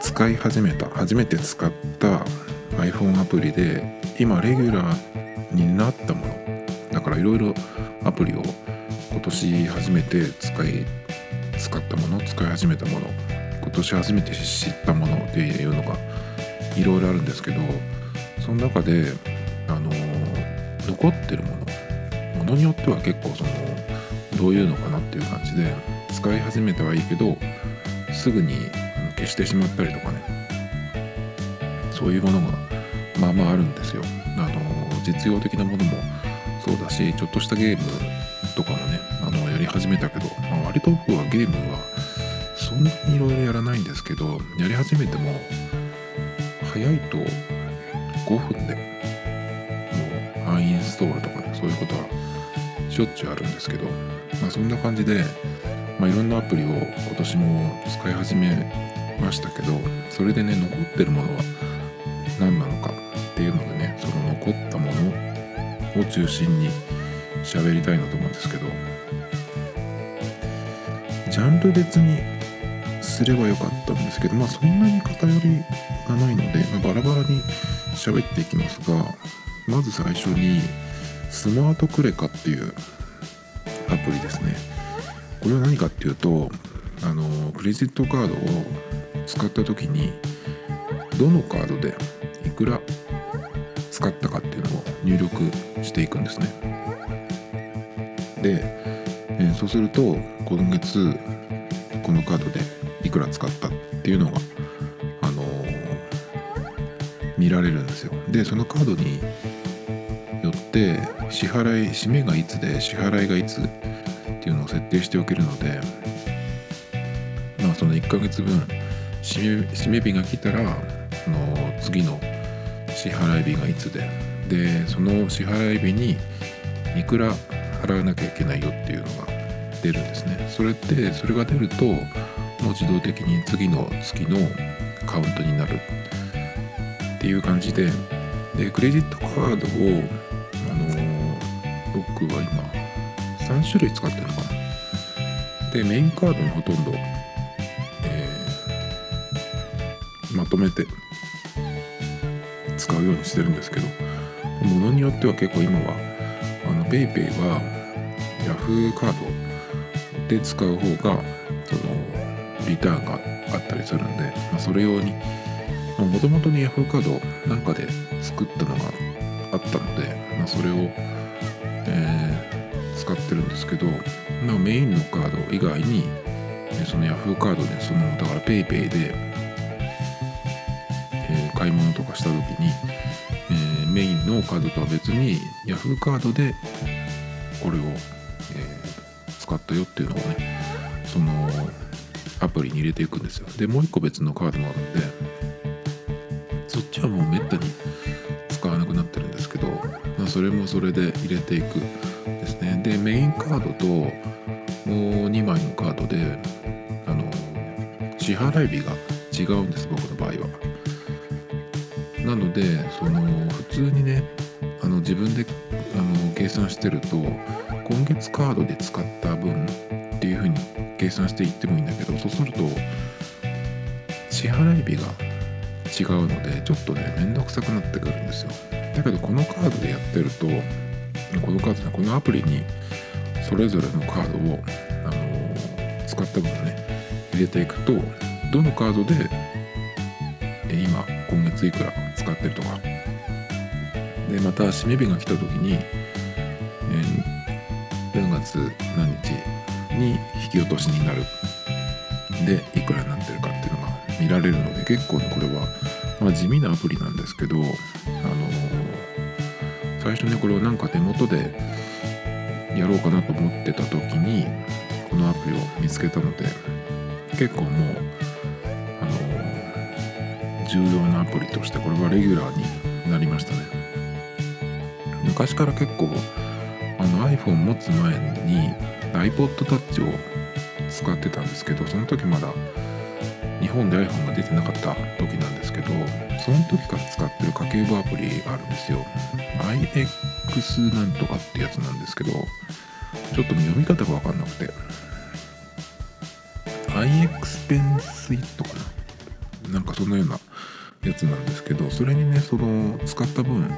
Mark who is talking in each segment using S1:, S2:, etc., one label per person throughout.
S1: 使い始めた初めて使った iPhone アプリで今レギュラーになったもの。だからいろいろアプリを今年初めて使い使ったもの使い始めたもの。今年初めて知ったものっていうのがいろいろあるんですけどその中であの残ってるものものによっては結構そのどういうのかなっていう感じで使い始めてはいいけどすぐに消してしまったりとかね。そういうものがまあまああるんですよ。あの実用的なものもそうだしちょっとしたゲームとかもねあのやり始めたけど、まあ、割と僕はゲームはそんなにいろいろやらないんですけどやり始めても早いと5分でもうアンインストールとかねそういうことはしょっちゅうあるんですけどまあ、そんな感じで、まあ、いろんなアプリを今年も使い始めましたけどそれでね残ってるものは何なのかっていうのでねその残ったものを中心に喋りたいなと思うんですけどジャンル別にすればよかったんですけどまあそんなに偏りがないので、まあ、バラバラに喋っていきますがまず最初にスマートクレカっていうアプリですね。これは何かっていうとあのクレジットカードを使った時にどのカードでいくら使ったかっていうのを入力していくんですね。で、えー、そうすると今月このカードでいくら使ったっていうのがあのー、見られるんですよ。でそのカードによって支払い締めがいつで支払いがいつっていうのを設定しておけるのでまあその1ヶ月分締め日が来たらその次の支払い日がいつででその支払い日にいくら払わなきゃいけないよっていうのが出るんですね。それってそれが出るともう自動的に次の月のカウントになる。っていう感じででクレジットカードをあの、僕は今3種類使ってるのかな。でメインカードにほとんど、えー、まとめて使うようにしてるんですけどものによっては結構今はあの PayPay は Yahoo カードで使う方がそのリターンがあったりするんで、まあ、それ用にもともとに Yahoo カードなんかで作ったのがあったので、まあ、それを、るんですけど、ま、メインのカード以外にその Yahoo カードでそのだから PayPay で、えー、買い物とかした時に、えー、メインのカードとは別に Yahoo カードでこれを、えー、使ったよっていうのをねそのアプリに入れていくんですよ。でもう一個別のカードもあるんでそっちはもうめったに使わなくなってるんですけど、まあ、それもそれで入れていく。でメインカードともう2枚のカードであの支払い日が違うんです僕の場合は。なのでその普通にねあの自分であの計算してると今月カードで使った分っていう風に計算していってもいいんだけどそうすると支払い日が違うのでちょっとねめんどくさくなってくるんですよ。だけどこのカードでやってるとこのカードこのアプリにそれぞれのカードを、あのー、使った分ね入れていくとどのカードで今今月いくら使ってるとか。でまた締め日が来た時に、えー、何月何日に引き落としになるでいくらになってるかっていうのが見られるので結構ねこれは、まあ、地味なアプリなんですけど最初ねこれをなんか手元でやろうかなと思ってた時にこのアプリを見つけたので結構もうあの重要なアプリとしてこれはレギュラーになりましたね。昔から結構あの iPhone 持つ前に iPod Touch を使ってたんですけどその時まだ日本で iPhone が出てなかった時なんですけどその時から使ってる家計簿アプリがあるんですよ。IX なんとかってやつなんですけどちょっと読み方が分かんなくて。iExpense かな？なんかそんなようなやつなんですけどそれにねその使った分、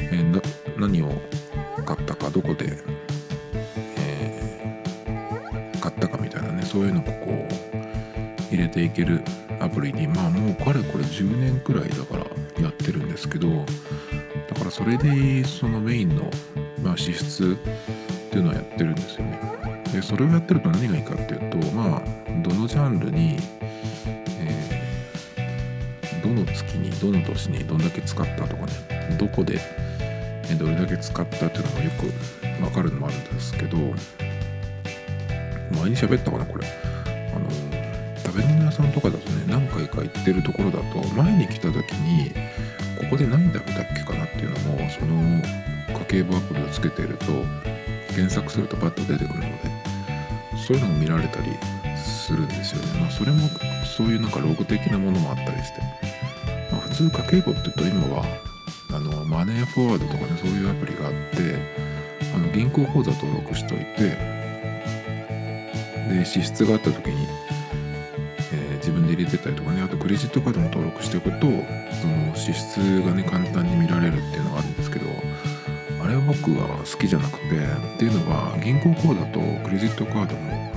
S1: えー、何を買ったかどこで、えー、買ったかみたいなねそういうのをこう入れていけるアプリにまあもうかれこれ10年くらいだからやってるんですけどかそれでそのメインの、まあ、支出っていうのはやってるんですよね。でそれをやってると何がいいかっていうとまあどのジャンルに、えー、どの月にどの年にどんだけ使ったとかねどこでどれだけ使ったっていうのがよくわかるのもあるんですけど前に喋ったかなこれ。あの食べ物屋さんとかだとね何回か行ってるところだと前に来た時にここで何食べたっけかなっていうのもその家計簿アプリをつけてると検索するとパッと出てくるのでそういうのも見られたりするんですよね。まあそれもそういうなんかログ的なものもあったりして、まあ、普通家計簿って言うと今はあのマネーフォワードとかねそういうアプリがあってあの銀行口座登録しといてで支出があった時に、で入れてたりとかね。あとクレジットカードも登録しておくとその支出がね簡単に見られるっていうのがあるんですけどあれは僕は好きじゃなくてっていうのは銀行口座とクレジットカードも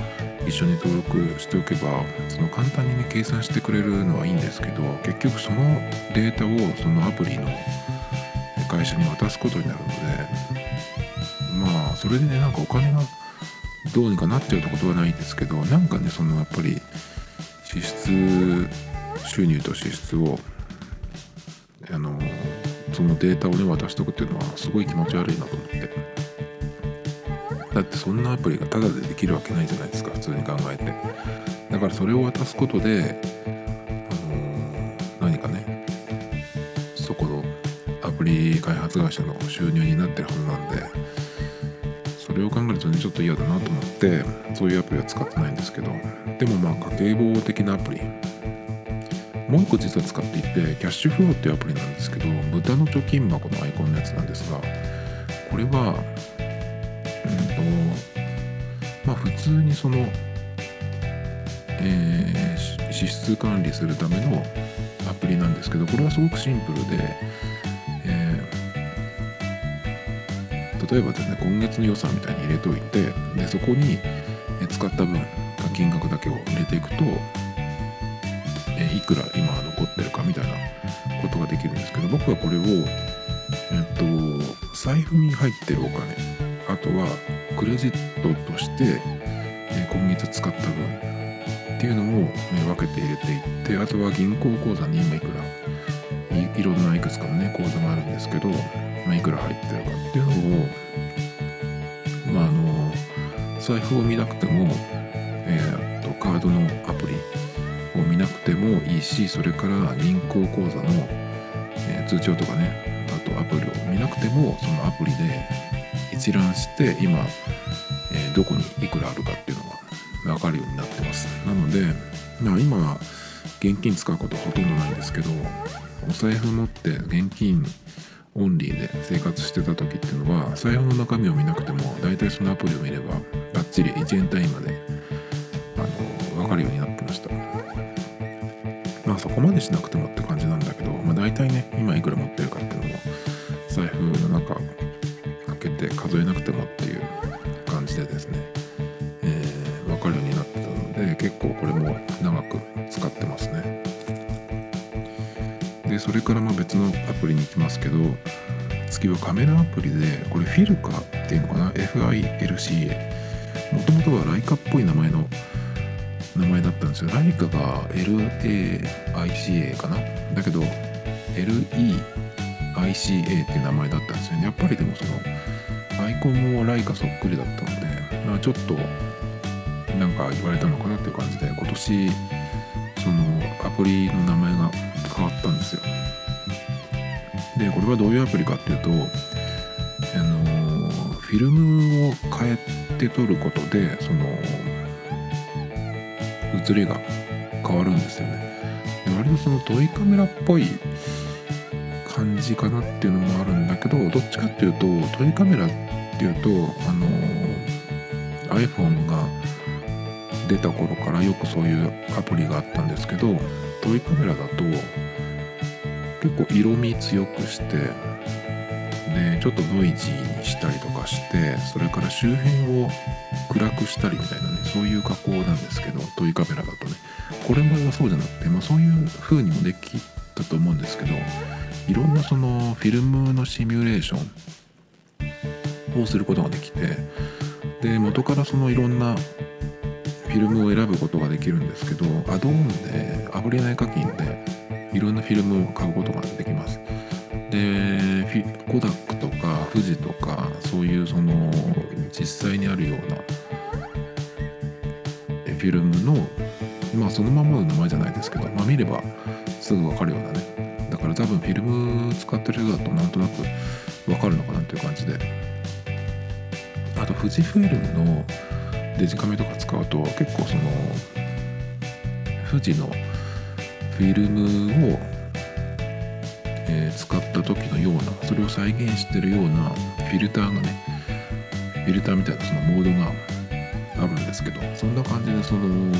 S1: 一緒に登録しておけばその簡単にね計算してくれるのはいいんですけど結局そのデータをそのアプリの会社に渡すことになるのでまあそれでねなんかお金がどうにかなっちゃうってことはないんですけどなんかねそのやっぱり支出収入と支出をあのそのデータをね渡しとくっていうのはすごい気持ち悪いなと思ってだってそんなアプリがタダでできるわけないじゃないですか普通に考えてだからそれを渡すことで何かね？そこのアプリ開発会社の収入になってるはずなんでそれを考えるとねちょっと嫌だなと思ってそういうアプリは使ってないんですけどでもまあ家計簿的なアプリ。もう一個実は使っていてキャッシュフローっていうアプリなんですけど豚の貯金箱のアイコンのやつなんですがこれはうんとまあ普通にそのえー、支出管理するためのアプリなんですけどこれはすごくシンプルで例えばですね今月の予算みたいに入れといてでそこに使った分金額だけを入れていくとえいくら今残ってるかみたいなことができるんですけど僕はこれをえっと財布に入ってるお金あとはクレジットとしてえ今月使った分っていうのを分けて入れていってあとは銀行口座に今いくらいろんないくつかのね口座があるんですけどま、いくら入ってるかっていうのを、財布を見なくても、えー、とカードのアプリを見なくてもいいしそれから銀行口座の、えー、通帳とかねあとアプリを見なくてもそのアプリで一覧して今、えー、どこにいくらあるかっていうのが分かるようになってます。なので、まあ、今は現金使うことほとんどないんですけどお財布持って現金オンリーで生活してた時っていうのは財布の中身を見なくても大体そのアプリを見ればバッチリ1円単位まであの分かるようになってました。まあそこまでしなくてもって感じなんだけど、まあ、大体ね今いくら持ってるかっていうのも財布の中開けて数えなくてもっていう感じでですね、えー、分かるようになってたので結構これも長く使ってますね。でそれからまあ別のアプリに行きますけど次はカメラアプリでこれフィルカっていうのかな？FILCA もともとはライカっぽい名前の名前だったんですよ。ライカが LAICA かな。だけど LEICA っていう名前だったんですよ。ねやっぱりでもそのアイコンもライカそっくりだったので、まあ、ちょっとなんか言われたのかなっていう感じで今年そのアプリの名前が変わったんですよ。でこれはどういうアプリかっていうとあのフィルムを変えて撮ることでその写りが変わるんですよね。で割とそのトイカメラっぽい感じかなっていうのもあるんだけどどっちかっていうとトイカメラっていうとあの iPhone が出た頃からよくそういうアプリがあったんですけどトイカメラだと結構色味強くしてでちょっとノイジーにしたりとかしてそれから周辺を暗くしたりみたいなねそういう加工なんですけどトイカメラだとね。これもそうじゃなくて、まあ、そういう風にもできたと思うんですけどいろんなそのフィルムのシミュレーションをすることができてで元からそのいろんなフィルムを選ぶことができるんですけどアドオンでアプリ内課金でいろんなフィルムを買うことができます。でコダッ富士とかそういうその実際にあるようなフィルムのまあそのままの名前じゃないですけど、まあ、見ればすぐ分かるようなね。だから多分フィルム使ってる人だとなんとなく分かるのかなっていう感じで。あと富士フィルムのデジカメとか使うと結構その富士のフィルムを、えー、使った時のようなそれを再現してるようなフィルターがねフィルターみたいなそのモードがあるんですけどそんな感じでその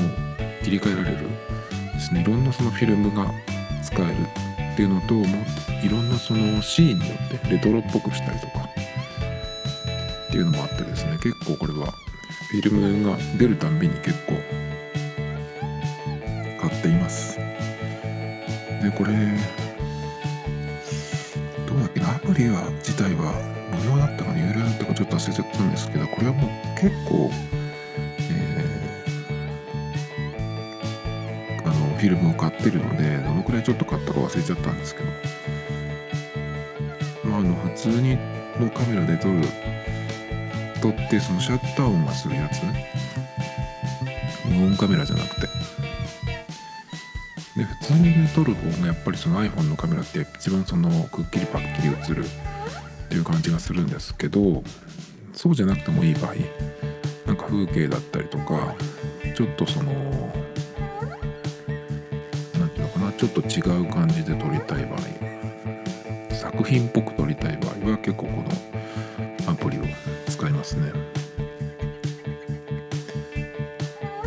S1: 切り替えられるですね。いろんなそのフィルムが使えるっていうのともいろんなそのシーンによってレトロっぽくしたりとかっていうのもあってですね。結構これはフィルムが出るたんびに結構買っています。でこれだっけなア自体は無料だったか有料だったかちょっと忘れちゃったんですけどこれはもう結構、えー、あのフィルムを買ってるのでどのくらいちょっと買ったか忘れちゃったんですけど。まああの普通にのカメラで撮る撮ってそのシャッター音がするやつ？無音カメラじゃなくて。で普通に撮る方がやっぱりその iPhone のカメラって一番そのくっきりパッキリ映るっていう感じがするんですけどそうじゃなくてもいい場合なんか風景だったりとかちょっとその何ていうのかなちょっと違う感じで撮りたい場合作品っぽく撮りたい場合は結構このアプリを使いますね。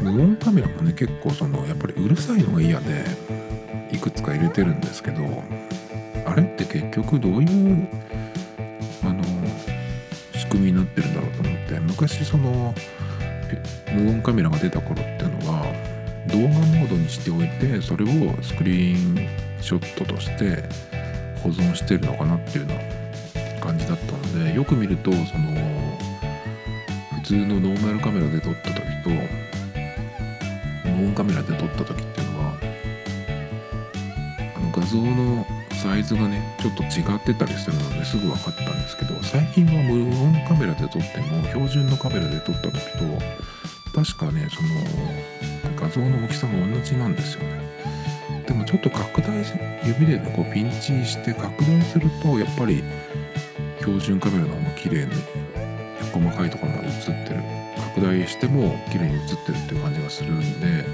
S1: 無音カメラもね結構そのやっぱりうるさいのが嫌でいくつか入れてるんですけどあれって結局どういうあの仕組みになってるんだろうと思って昔その無音カメラが出た頃っていうのは動画モードにしておいてそれをスクリーンショットとして保存してるのかなっていうのは感じだったのでよく見るとその普通のノーマルカメラで撮った時と無音カメラで撮った時っ像のサイズがねちょっと違ってたりするのですぐ分かったんですけど最近は無音カメラで撮っても標準のカメラで撮った時と確かねその画像の大きさが同じなんですよね。でもちょっと拡大指でねこうピンチして拡大するとやっぱり標準カメラの方が綺麗に細かいところまで映ってる。拡大しても綺麗に映ってるっていう感じがするんで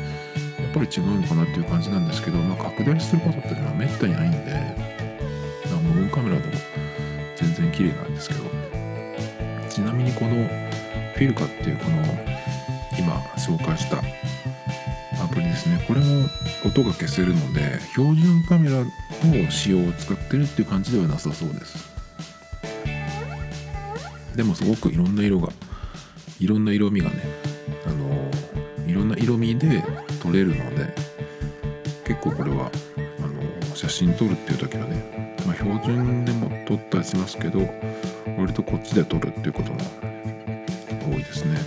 S1: っぱり違うのかなっていう感じなんですけど、まあ、拡大することっていうのはめったにないんで無音カメラでも全然綺麗なんですけどちなみにこのフィルカっていうこの今紹介したアプリですねこれも音が消せるので標準カメラの仕様を使ってるっていう感じではなさそうです。でもすごくいろんな色がいろんな色味がねあのいろんな色味で撮れるので結構これはあの写真撮るっていう時はね、まあ、標準でも撮ったりしますけど割とこっちで撮るっていうことも多いですね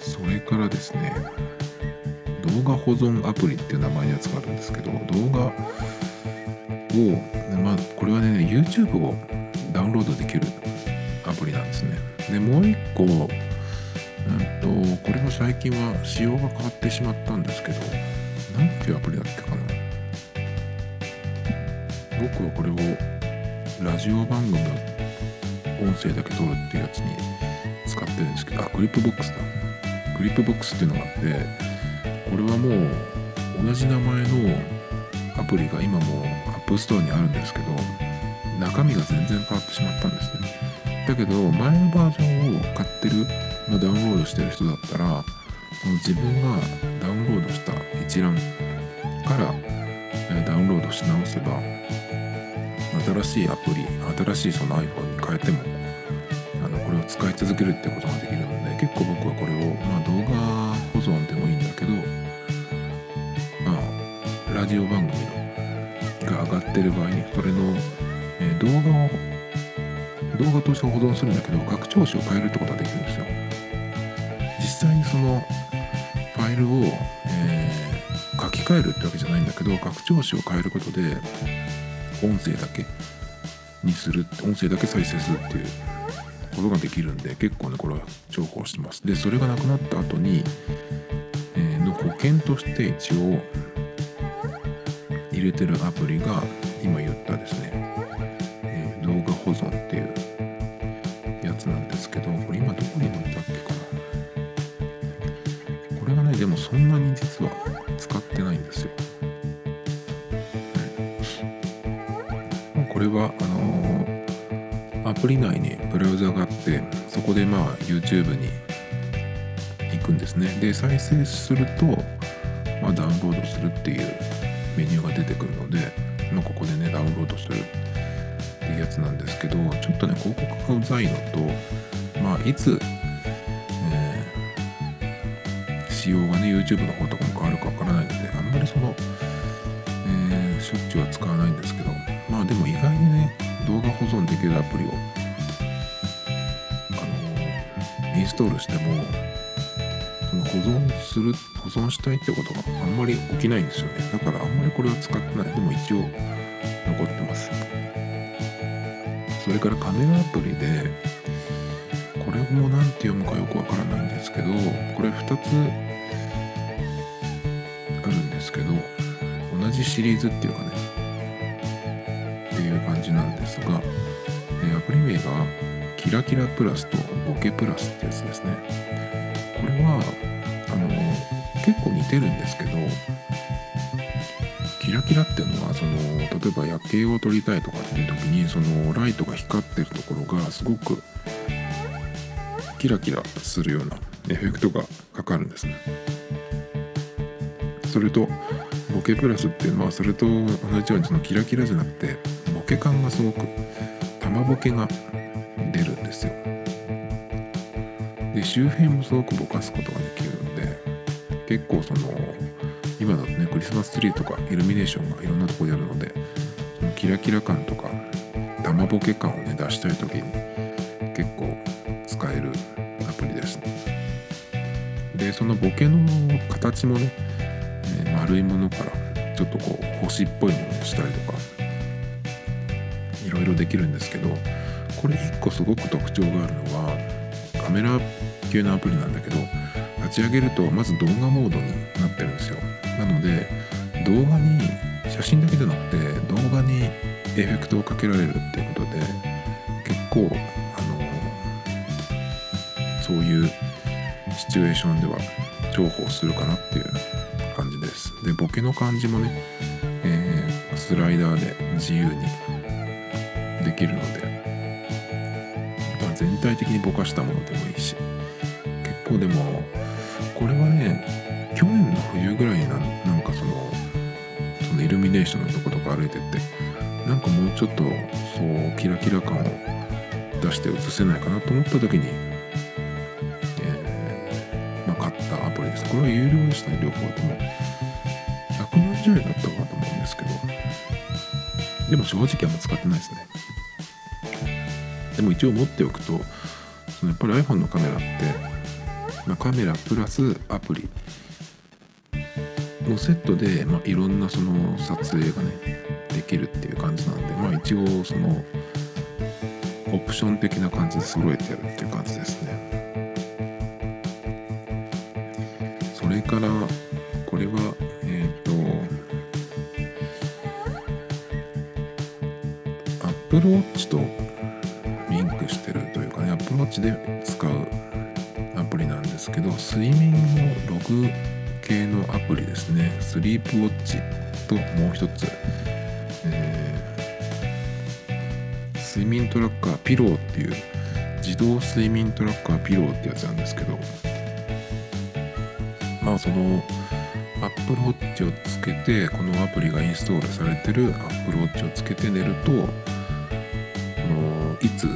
S1: それからですね動画保存アプリっていう名前のやつがあるんですけど動画をまあこれはね YouTube をダウンロードできるアプリなんですね。で、もう一個、最近は仕様が変わってしまったんですけど、何ていうアプリだっけかな。僕はこれをラジオ番組の音声だけ撮るっていうやつに使ってるんですけど、あ、クリップボックスだ。クリップボックスっていうのがあって、これはもう同じ名前のアプリが今も App Store にあるんですけど、中身が全然変わってしまったんですねだけど前のバージョンを買ってる、ま、ダウンロードしてる人だったらその自分がダウンロードした一覧からダウンロードし直せば新しいアプリ新しいその iPhone に変えてもあのこれを使い続けるってことができるので結構僕はこれを、まあ、動画保存でもいいんだけど、まあ、ラジオ番組のが上がってる場合にそれの、え、動画を動画として保存するんだけど拡張子を変えるってことができるんですよ。そのファイルを、えー、書き換えるってわけじゃないんだけど拡張子を変えることで音声だけにする音声だけ再生するっていうことができるんで結構ねこれは重宝してます。でそれがなくなった後に、えー、の保険として一応入れてるアプリが今言ったですね、えー、動画保存っていう YouTube に行くんですね。で再生すると、まあ、ダウンロードするっていうメニューが出てくるので、まあ、ここでねダウンロードするっていうやつなんですけどちょっとね広告がうざいのとまあいつ、えー、仕様がね YouTube の方とかも変わるかわからないのであんまりその、えー、しょっちゅうは使わないんですけどまあでも意外にね動画保存できるアプリをインストールしてもその保存する保存したいってことがあんまり起きないんですよね。だからあんまりこれは使ってない。でも一応残ってます。それからカメラアプリでこれも何て読むかよくわからないんですけどこれ2つあるんですけど同じシリーズっていうかねっていう感じなんですが、アプリ名がキラキラプラスとボケプラスってやつですね。これはあの結構似てるんですけどキラキラっていうのはその例えば夜景を撮りたいとかっていう時にそのライトが光ってるところがすごくキラキラするようなエフェクトがかかるんですね。それとボケプラスっていうのはそれと同じようにそのキラキラじゃなくてボケ感がすごく玉ボケが周辺もすごくぼかすことができるので結構その今だとねクリスマスツリーとかイルミネーションがいろんなとこであるのでそのキラキラ感とか玉ボケ感をね出したい時に結構使えるアプリですでそのボケの形もね、えー、丸いものからちょっとこう星っぽいものにしたりとかいろいろできるんですけどこれ1個すごく特徴があるのはカメラ系のアプリなんだけど立ち上げるとまず動画モードになってるんですよ。なので動画に写真だけじゃなくて動画にエフェクトをかけられるっていうことで結構あのそういうシチュエーションでは重宝するかなっていう感じです。でボケの感じもね、えー、スライダーで自由にできるので、ま、全体的にぼかしたものでもいいし。構でもこれはね去年の冬ぐらいにななんかそのそのイルミネーションのとことか歩いてってなんかもうちょっとそうキラキラ感を出して映せないかなと思った時に、えー、まあ、買ったアプリです。これは有料でしたね両方とも。140円だったかなと思うんですけど。でも正直あんま使ってないですね。でも一応持っておくとそのやっぱり iPhone のカメラって、まあ、カメラプラスアプリ。のセットで、まあ、いろんなその撮影がねできるっていう感じなんでまあ一応そのオプション的な感じで揃えてやるっていう感じですね。それからこれはえっ、ー、と Apple Watch とちで使うプリなんですけど睡眠のログ系のアプリですね。スリープウォッチともう一つ、えー、睡眠トラッカーピローっていう自動睡眠トラッカーピローってやつなんですけどまあその Apple Watch をつけてこのアプリがインストールされてる Apple Watch をつけて寝るとこのいつ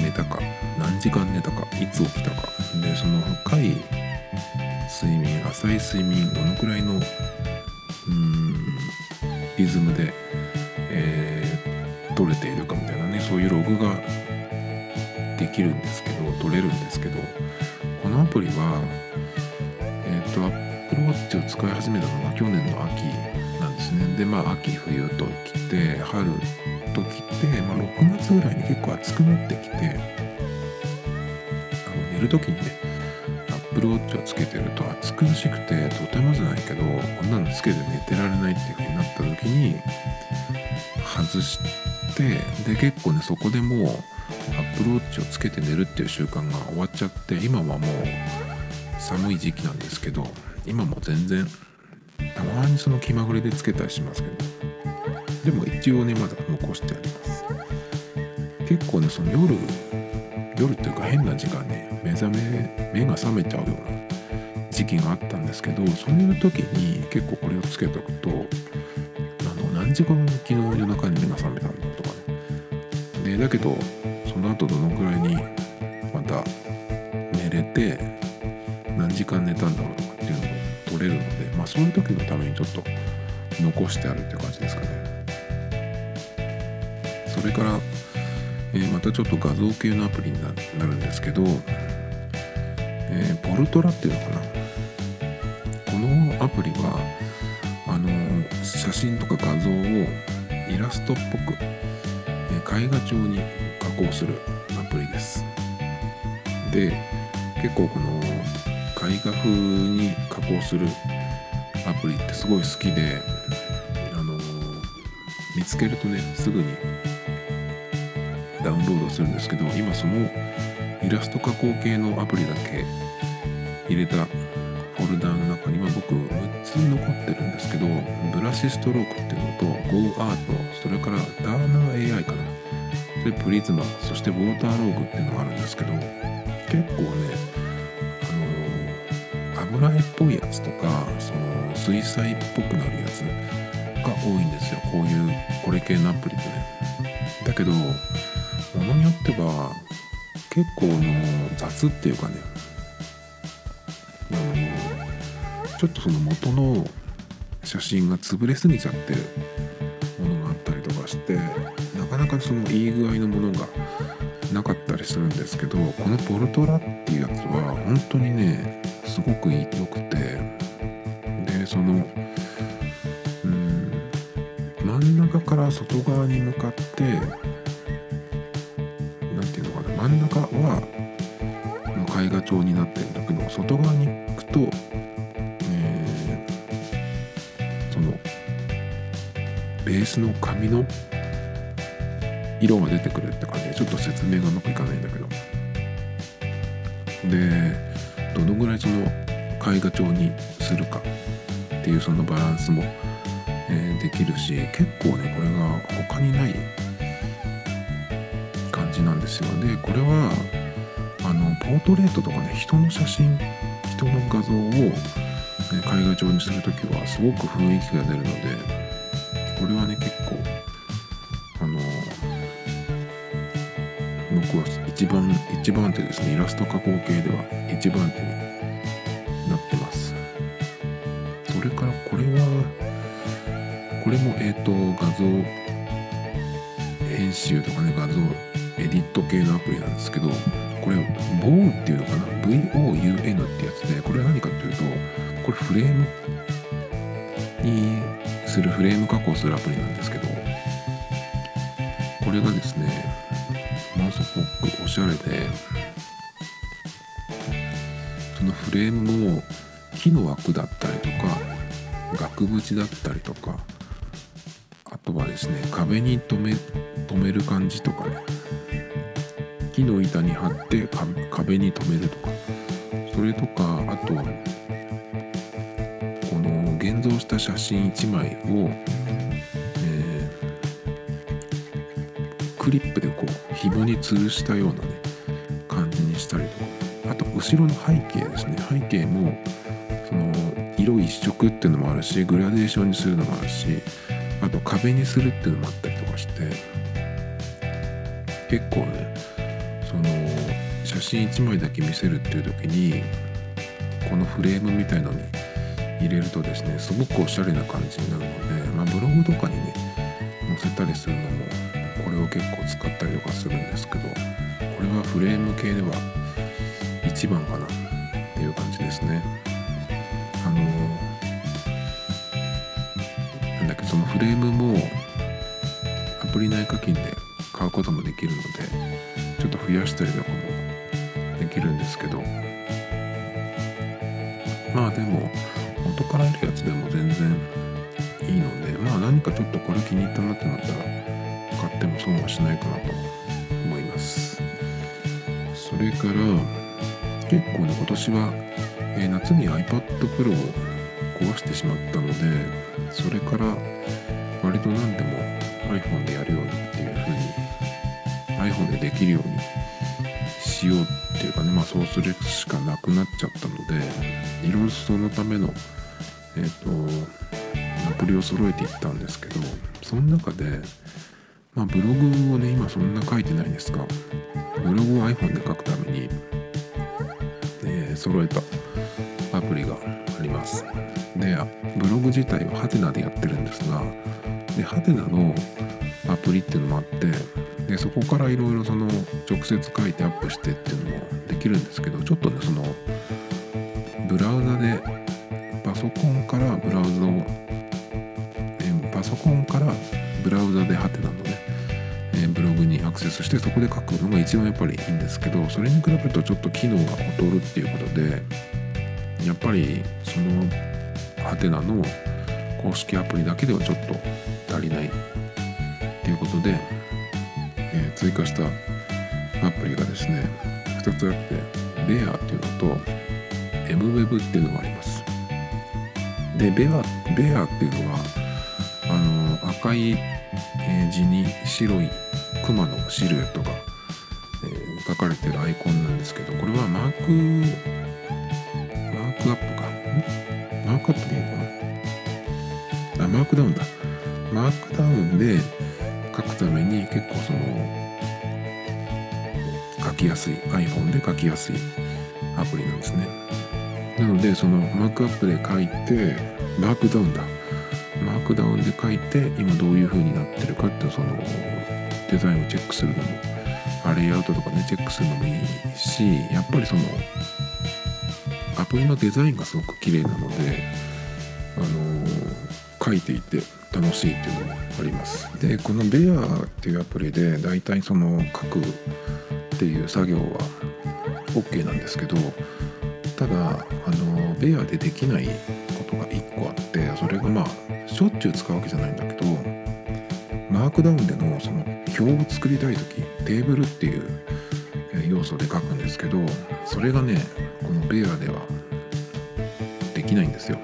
S1: 寝たか何時間寝たかつ起きたかでその深い睡眠浅い睡眠どのくらいのうんリズムで、えー、取れているかみたいなねそういうログができるんですけど取れるんですけどこのアプリはえっ、ー、と Apple Watch を使い始めたのが去年の秋なんですね。でまあ秋冬と来て春と来て、まあ、6月ぐらいに結構暑くなってきてる時にね Apple Watch をつけてると暑苦しくてとてもじゃないけどこんなのつけて寝てられないっていう風になった時に外してで結構ねそこでもう Apple Watch をつけて寝るっていう習慣が終わっちゃって今はもう寒い時期なんですけど今も全然たまにその気まぐれでつけたりしますけどでも一応ねまだ残してあります。結構ねその夜夜っていうか変な時間に目覚め目が覚めちゃうような時期があったんですけどそういう時に結構これをつけとくとあの何時間昨日夜中に目が覚めたんだとかね。でだけどその後どのくらいにまた寝れて何時間寝たんだろうとかっていうのも取れるのでまあそういう時のためにちょっと残してあるって感じですかね。それからえー、またちょっと画像系のアプリになるんですけど、えー、ポルトラっていうのかな。このアプリはあの写真とか画像をイラストっぽく、えー、絵画調に加工するアプリです。で結構この絵画風に加工するアプリってすごい好きであの見つけるとねすぐにダウンロードするんですけど今そのイラスト加工系のアプリだけ入れたフォルダーの中には僕6つ残ってるんですけどブラシストロークっていうのと GoArt それからダーナー AI かな。それプリズマそしてウォーターローグっていうのがあるんですけど結構ねあの油絵っぽいやつとかその水彩っぽくなるやつが多いんですよ。こういうこれ系のアプリってね。だけどものによっては結構の雑っていうかねあのちょっとその元の写真が潰れすぎちゃってるものがあったりとかしてなかなかそのいい具合のものがなかったりするんですけどこのポルトラっていうやつは本当にねすごく良くてでそのうん真ん中から外側に向かって真ん中は絵画調になってるんだけど外側に行くと、えー、そのベースの紙の色が出てくるって感じでちょっと説明がうまくいかないんだけど。でどのぐらいその絵画調にするかっていうそのバランスも、えー、できるし結構ねこれが他にないじなんですよ。でこれはあのポートレートとかね人の写真人の画像を、ね、絵画調にする時はすごく雰囲気が出るのでこれはね結構あの僕は一番一番手ですね。イラスト加工系では一番手になってます。それからこれはこれもえっ、ー、と画像編集とかね画像エディット系のアプリなんですけどこれ VOUN っていうのかな？VOUN ってやつでこれは何かっていうとこれフレームにするフレーム加工するアプリなんですけどこれがですねマソポックおしゃれでそのフレームも木の枠だったりとか額縁だったりとかあとはですね壁に留め止める感じとか木の板に貼って壁に留めるとか。それとかあとはこの現像した写真1枚を、えー、クリップでこう紐に吊るしたようなね感じにしたりとか。あと後ろの背景ですね。背景もその色一色っていうのもあるしグラデーションにするのもあるしあと壁にするっていうのもあったりとかして。結構ね写真1枚だけ見せるっていう時にこのフレームみたいのに入れるとですねすごくおしゃれな感じになるので、まあ、ブログとかにね載せたりするのもこれを結構使ったりとかするんですけどこれはフレーム系では一番かなっていう感じですね。あのなんだっけそのフレームもアプリ内課金で買うこともできるのでちょっと増やしたりとかきるんですけど。まあでも元からあるやつでも全然いいのでまあ何かちょっとこれ気に入ったなってなったら買っても損はしないかなと思います。それから結構ね今年は、えー、夏に iPad Pro を壊してしまったのでそれから割と何でも iPhone でやるようにっていう風に iPhone でできるようにしようっていうかねまあそうするしかなくなっちゃったのでいろいろそのためのえっ、ー、とアプリを揃えていったんですけどその中でまあブログをね今そんな書いてないんですがブログを iPhone で書くために、えー、揃えたアプリがあります。でブログ自体はハテナでやってるんですがでハテナのアプリっていうのもあってでそこからいろいろその直接書いてアップしてっていうのもできるんですけどちょっとねそのブラウザでパソコンからブラウザを、えパソコンからブラウザでハテナのね、えブログにアクセスしてそこで書くのが一番やっぱりいいんですけどそれに比べるとちょっと機能が劣るっていうことでやっぱりそのハテナの公式アプリだけではちょっと足りないっていうことで、え、追加したアプリがですね2つあってベアっていうのと MWeb っていうのがあります。でベアベアっていうのはあの赤い、え字に白いクマのシルエットが、え、書かれてるアイコンなんですけどこれはマークマークアップかマークアップでいいのかな？あマークダウンだ。マークダウンでために結構その書きやすい iPhone で書きやすいアプリなんですね。なのでそのマークアップで書いてマークダウンだ。マークダウンで書いて今どういう風になってるかってそのデザインをチェックするのもレイアウトとかねチェックするのもいいしやっぱりそのアプリのデザインがすごく綺麗なのであの書いていて楽しいっていうのもあります。でこのベアっていうアプリでだいたいその書くっていう作業は OK なんですけどただあのベアでできないことが1個あってそれがまあしょっちゅう使うわけじゃないんだけどマークダウンでのその表を作りたい時テーブルっていう要素で書くんですけどそれがねこのベアではできないんですよ。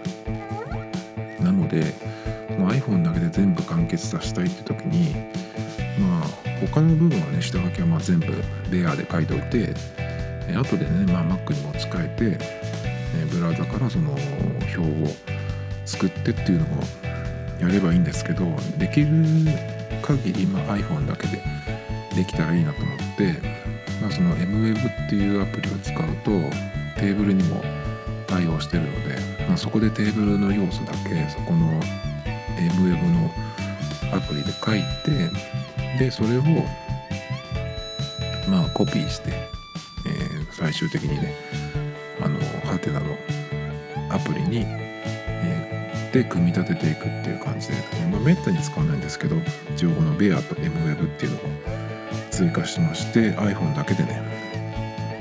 S1: なのでもう iPhone だけで全部完結させたいって時にまあ他の部分はね下書きはまあ全部ベアで書いておいて後でね、まあ、Mac にも使えて、えブラウザからその表を作ってっていうのをやればいいんですけどできる限り、まあ、iPhone だけでできたらいいなと思って、まあ、その MWeb っていうアプリを使うとテーブルにも対応してるので、まあ、そこでテーブルの要素だけそこの MWeb のアプリで書いてでそれをまあコピーしてえ最終的にねあのハテナのアプリに、えー、で組み立てていくっていう感じで、まあ、めったに使わないんですけど一応このベアと MWeb っていうのを追加しまして iPhone だけでね、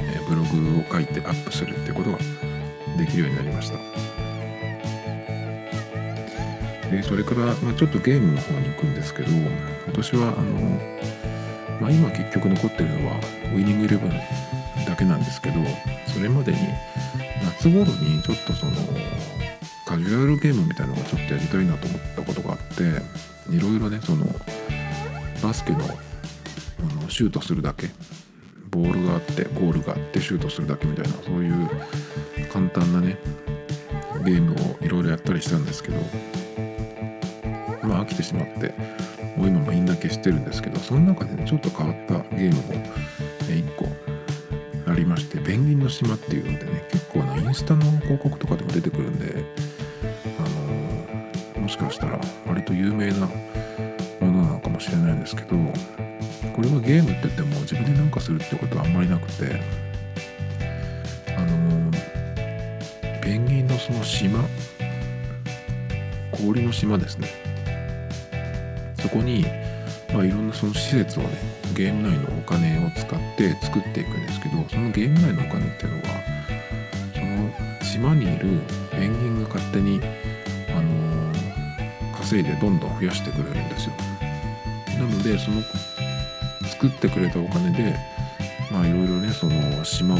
S1: え、ブログを書いてアップするっていうことができるようになりました。でそれから、まあ、ちょっとゲームの方に行くんですけど今年はあの、まあ、今結局残ってるのはウィニングイレブンだけなんですけどそれまでに夏頃にちょっとそのカジュアルゲームみたいなのがちょっとやりたいなと思ったことがあっていろいろねそのバスケのあのシュートするだけボールがあってゴールがあってシュートするだけみたいなそういう簡単なねゲームをいろいろやったりしたんですけどまあ飽きてしまってもう今もみんな消してるんですけどその中でねちょっと変わったゲームも1個ありまして「ペンギンの島」っていうのでね結構あのインスタの広告とかでも出てくるんであのもしかしたら割と有名なものなのかもしれないんですけどこれはゲームって言っても自分で何かするってことはあんまりなくてあのペンギンのその島氷の島ですね。こに、まあ、いろんなその施設をねゲーム内のお金を使って作っていくんですけどそのゲーム内のお金っていうのはその島にいるペンギンが勝手に、あのー、稼いでどんどん増やしてくれるんですよ。なのでその作ってくれたお金でまあいろいろねその島を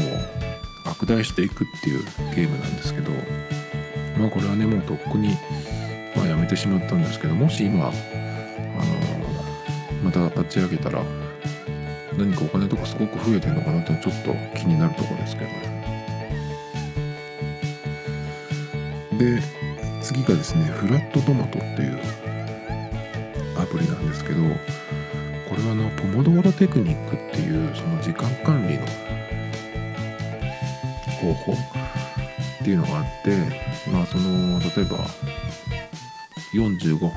S1: 拡大していくっていうゲームなんですけどまあこれはねもうとっくに、まあ、やめてしまったんですけどもし今た立ち上げたら何かお金とかすごく増えてるのかなってちょっと気になるところですけどね。で次がですねフラットトマトっていうアプリなんですけどこれはあのポモドーロテクニックっていうその時間管理の方法っていうのがあってまあその例えば45分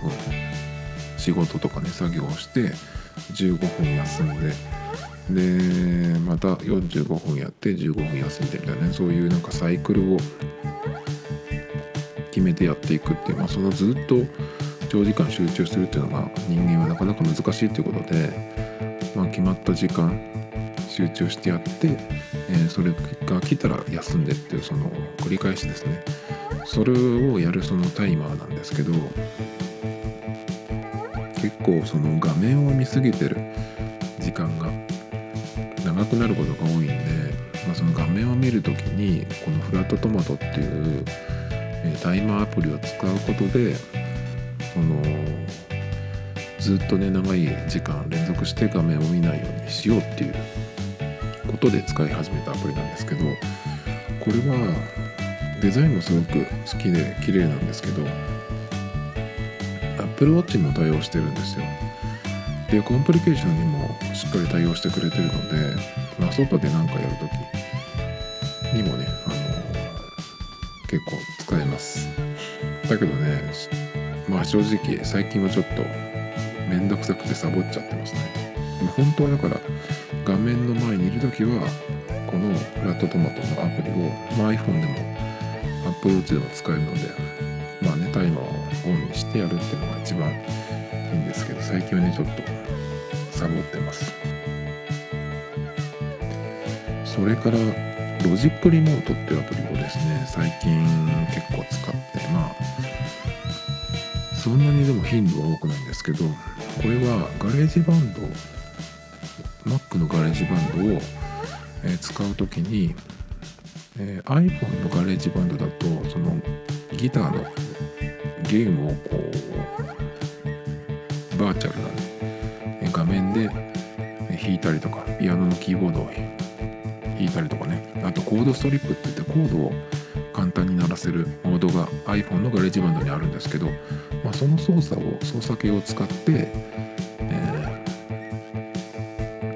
S1: 仕事とかね作業をして15分休んででまた45分やって15分休んでみたいなねそういうなんかサイクルを決めてやっていくっていう、まあ、そのずっと長時間集中するっていうのが人間はなかなか難しいっていうことで、まあ、決まった時間集中してやって、えー、それが来たら休んでっていうその繰り返しですね。それをやるそのタイマーなんですけど結構その画面を見すぎてる時間が長くなることが多いんで、まあ、その画面を見る時にこのフラットトマトっていうタイマーアプリを使うことでそのずっとね長い時間連続して画面を見ないようにしようっていうことで使い始めたアプリなんですけどこれはデザインもすごく好きで綺麗なんですけど Apple Watch にも対応してるんですよ。でコンプリケーションにもしっかり対応してくれてるので、まあ、外で何かやるときにもね、あのー、結構使えます。だけどねまあ正直最近はちょっとめんどくさくてサボっちゃってますね。本当はだから画面の前にいる時はこのフラットトマトのアプリを、まあ、iPhone でも Apple Watch でも使えるのでまあねタイマーをオンにしてやるっていうのが一番いいんですけど最近はねちょっとサボってます。それからロジックリモートっていうアプリをですね最近結構使ってまあそんなにでも頻度は多くないんですけどこれはガレージバンド Mac のガレージバンドを、えー、使う時に、えー、iPhone のガレージバンドだとそのギターの弦をこう画面で弾いたりとかピアノのキーボードを弾いたりとかね。あとコードストリップって言ってコードを簡単に鳴らせるモードが iPhone のガレージバンドにあるんですけど、まあ、その操作を操作系を使って、え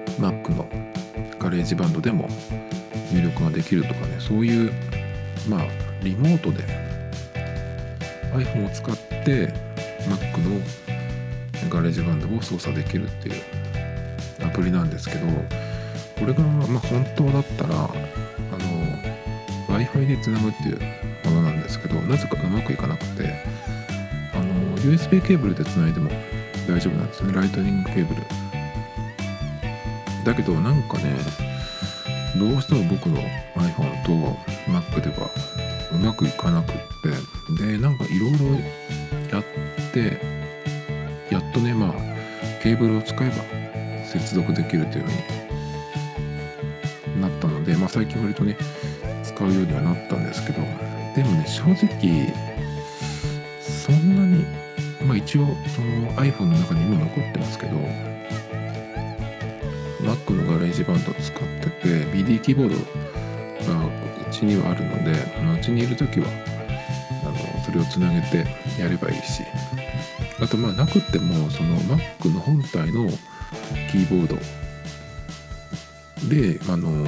S1: ー、Mac のガレージバンドでも入力ができるとかね。そういうまあリモートで iPhone を使って Mac のガレージバンドを操作できるっていうアプリなんですけどこれがまあ本当だったらあの Wi-Fi でつなぐっていうものなんですけどなぜかうまくいかなくてあの USB ケーブルでつないでも大丈夫なんですね。ライトニングケーブル。だけどなんかねどうしても僕の iPhone と Mac ではうまくいかなくってでなんかいろいろやってやっとねまあケーブルを使えば接続できるというふうになったので、まあ、最近割とね使うようにはなったんですけどでもね正直そんなにまあ一応その iPhone の中に今残ってますけど Mac のガレージバンドを使ってて BD キーボードがうちにはあるのでうちにいる時はあのそれをつなげてやればいいし。あとまあなくてもその Mac の本体のキーボード。であの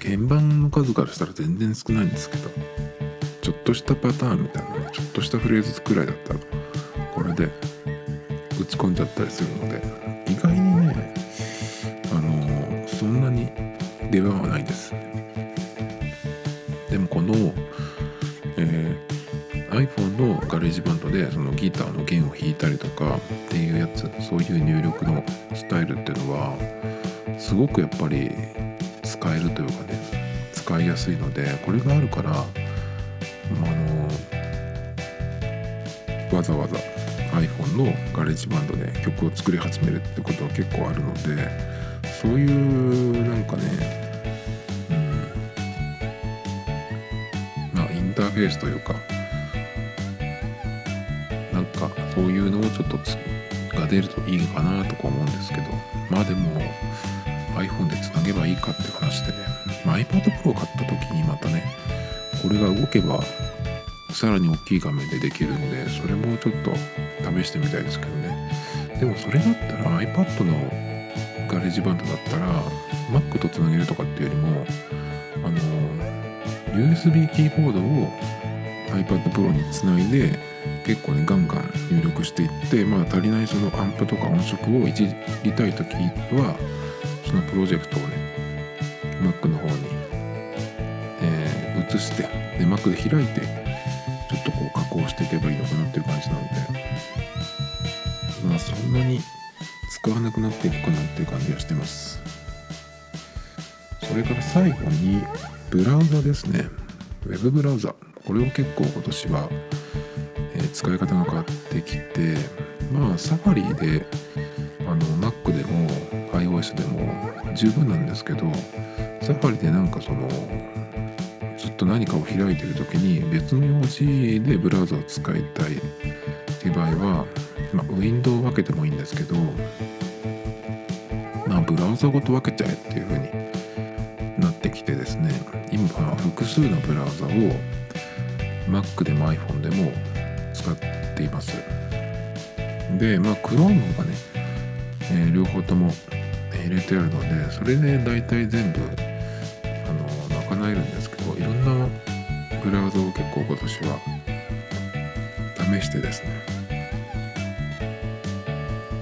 S1: 鍵盤の数からしたら全然少ないんですけどちょっとしたパターンみたいなねちょっとしたフレーズくらいだったらこれで打ち込んじゃったりするので意外にねあのそんなに出番はないです。でもこの、ガレージバンドでそのギターの弦を弾いたりとかっていうやつそういう入力のスタイルっていうのはすごくやっぱり使えるというかね使いやすいのでこれがあるからあのわざわざ iPhone のガレージバンドで曲を作り始めるってことは結構あるのでそういうなんかねうんまあインターフェースというかそういうのをちょっとが出るといいかなとか思うんですけどまあでも iPhone でつなげばいいかって話でね、まあ、iPad Pro を買った時にまたねこれが動けばさらに大きい画面でできるんでそれもちょっと試してみたいですけどね。でもそれだったら iPad のガレージバンドだったら Mac とつなげるとかっていうよりもあの USB キーボードを iPad Pro につないで結構ねガンガン入力していってまあ足りないそのアンプとか音色をいじりたい時はそのプロジェクトをね Mac の方に、えー、移してで Mac で開いてちょっとこう加工していけばいいのかなっていう感じなので。まあそんなに使わなくなっていくかなっていう感じがしてます。それから最後にブラウザですね。Web ブラウザ。これを結構今年は、使い方が変わってきてまあサファリであの Mac でも iOS でも十分なんですけどサファリでなんかそのずっと何かを開いてる時に別の用紙でブラウザを使いたいっていう場合は、まあ、ウィンドウを分けてもいいんですけどまあブラウザごと分けちゃえっていう風になってきてですね今は複数のブラウザを Mac でも iPhone でも使っています。でまあ Chrome がね、えー、両方とも入れてあるのでそれで大体全部あの賄えるんですけどいろんなブラウザを結構今年は試してですね。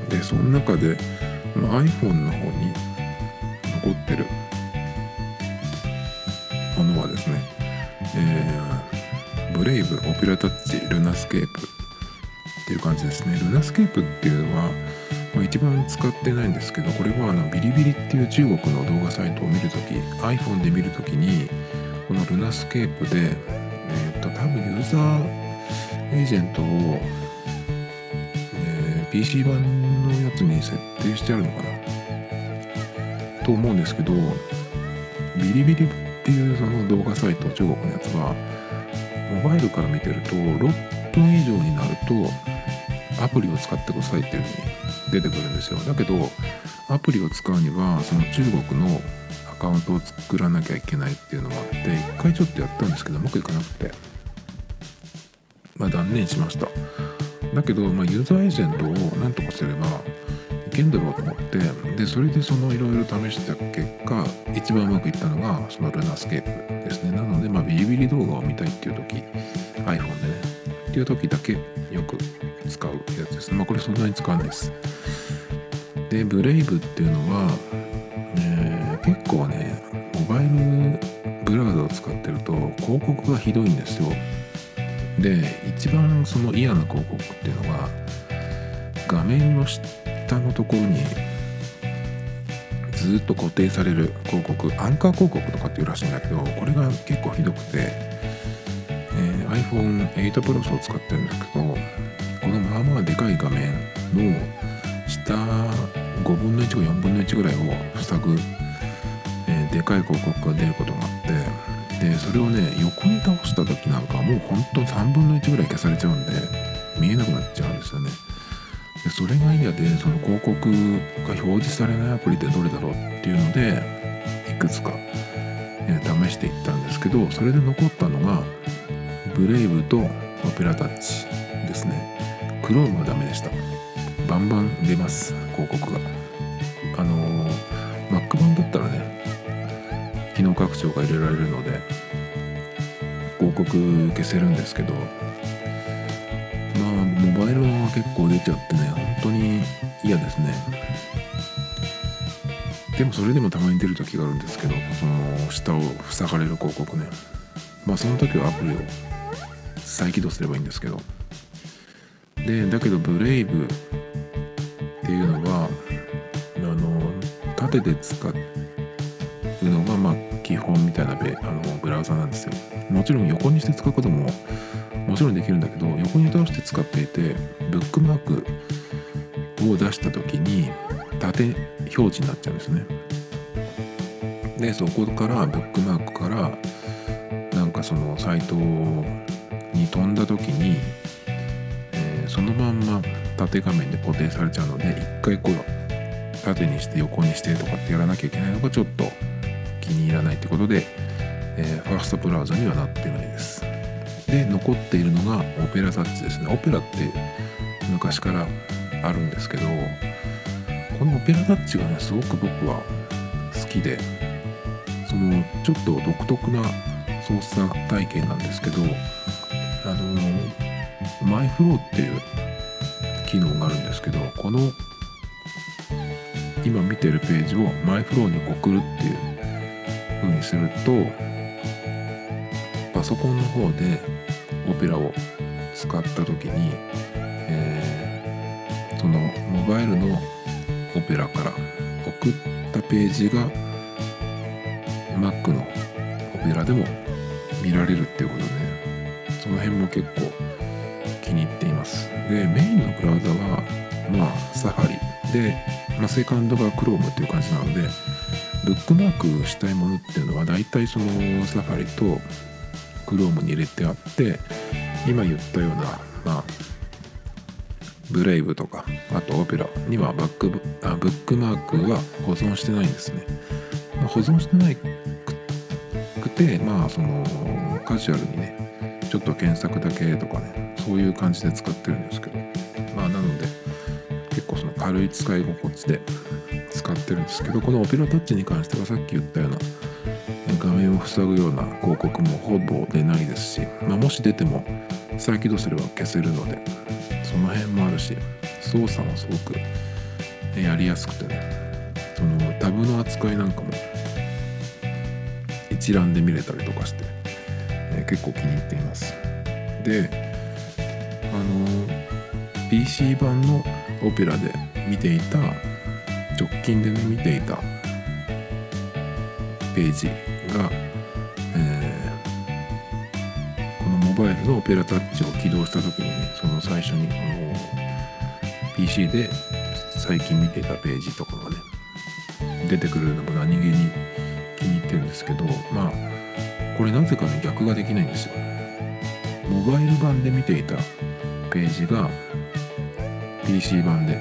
S1: でその中で、ま、iPhone の方に残ってるものはですね、えー、ブレイブ、オペラタッチ、ルナスケープっていう感じですね。ルナスケープっていうのは、まあ、一番使ってないんですけどこれはあのビリビリっていう中国の動画サイトを見るとき iPhone で見るときにこのルナスケープで、えー、っと多分ユーザーエージェントを、えー、PC 版のやつに設定してあるのかな？と思うんですけどビリビリっていうその動画サイト中国のやつはモバイルから見てると6分以上になるとアプリを使ってくださいっていうふうに出てくるんですよ。だけどアプリを使うにはその中国のアカウントを作らなきゃいけないっていうのもあって一回ちょっとやったんですけどうまくいかなくてまあ断念しました。だけど、まあ、ユーザーエージェントを何とかすればいけんだろうと思ってでそれでそのいろいろ試した結果一番うまくいったのがそのルナスケープ。ですね。なので、まあ、ビリビリ動画を見たいっていう時 iPhone でね。っていう時だけよく使うやつですね。まあこれそんなに使わないです。でブレイブっていうのは、えー、結構ねモバイルブラウザを使ってると広告がひどいんですよ。で一番その嫌な広告っていうのが画面の下のところにずっと固定される広告アンカー広告とかっていうらしいんだけどこれが結構ひどくて、えー、iPhone8 Plus を使ってるんですけどこのまあまあでかい画面の下5分の1か4分の1ぐらいを塞ぐ、えー、でかい広告が出ることがあってでそれをね横に倒した時なんかもうほんと3分の1ぐらい消されちゃうんで見えなくなっちゃうんですよね。でそれが嫌でその広告が表示されないアプリってどれだろうっていうのでいくつか、えー、試していったんですけどそれで残ったのがブレイブとオペラタッチですね。Chrome はダメでした。バンバン出ます広告が。あのー、Mac 版だったらね機能拡張が入れられるので広告消せるんですけど結構出ちゃってね本当に嫌ですね。でもそれでもたまに出る時があるんですけどその下を塞がれる広告ね。まあその時はアプリを再起動すればいいんですけど。でだけどブレイブっていうのはあの縦で使うのがまあ基本みたいなあのブラウザなんですよ。もちろん横にして使うことももちろんできるんだけど横に倒して使っていてブックマークを出した時に縦表示になっちゃうんですね。でそこからブックマークからなんかそのサイトに飛んだ時に、えー、そのまんま縦画面で固定されちゃうので一回こう縦にして横にしてとかってやらなきゃいけないのがちょっと気に入らないってことで、えー、ファーストブラウザにはなってないですで残っているのがオペラタッチですね。オペラって昔からあるんですけどこのオペラタッチがねすごく僕は好きでそのちょっと独特な操作体験なんですけどあのマイフローっていう機能があるんですけどこの今見てるページをマイフローに送るっていう風にするとソコンの方でオペラを使った時に、えー、そのモバイルのオペラから送ったページが Mac のオペラでも見られるっていうことで、ね、その辺も結構気に入っています。でメインのブラウザはまあサファリで、まあ、セカンドが Chrome っていう感じなのでブックマークしたいものっていうのは大体そのサファリと Chrome に入れてあって今言ったようなまあブレイブとかあとオペラにはバックあブックマークは保存してないんですね、まあ、保存してないくてまあそのカジュアルにねちょっと検索だけとかねそういう感じで使ってるんですけど。まあなので結構その軽い使い心地で使ってるんですけどこのオペラタッチに関してはさっき言ったような画面を塞ぐような広告もほぼ出ないですし、まあ、もし出ても再起動すれば消せるのでその辺もあるし操作もすごくやりやすくてねそのタブの扱いなんかも一覧で見れたりとかして、結構気に入っています。であの PC 版のオペラで見ていた直近でね見ていたページが、えー、このモバイルのオペラタッチを起動した時にねその最初にこの PC で最近見てたページとかがね出てくるのも何気に気に入ってるんですけどまあこれなぜかね逆ができないんですよ。モバイル版で見ていたページが PC 版で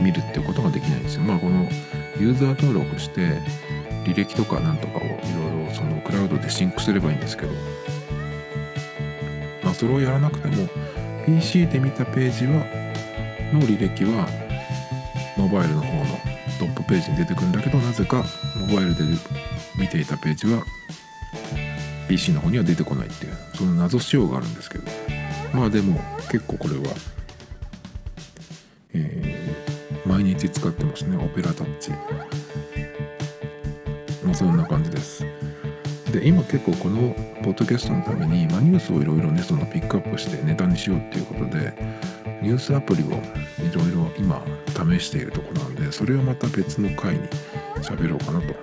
S1: 見るってことができないんですよ。まあこのユーザー登録して履歴とかなんとかをいろいろそのクラウドでシンクすればいいんですけどまあそれをやらなくても PC で見たページはの履歴はモバイルの方のトップページに出てくるんだけどなぜかモバイルで見ていたページは PC の方には出てこないっていうその謎仕様があるんですけど。まあでも結構これは、えー、毎日使ってますねオペラタッチ。そんな感じです。で今結構このポッドキャストのために、ま、ニュースをいろいろねそのピックアップしてネタにしようっていうことでニュースアプリをいろいろ今試しているとこなんでそれはまた別の回に喋ろうかなと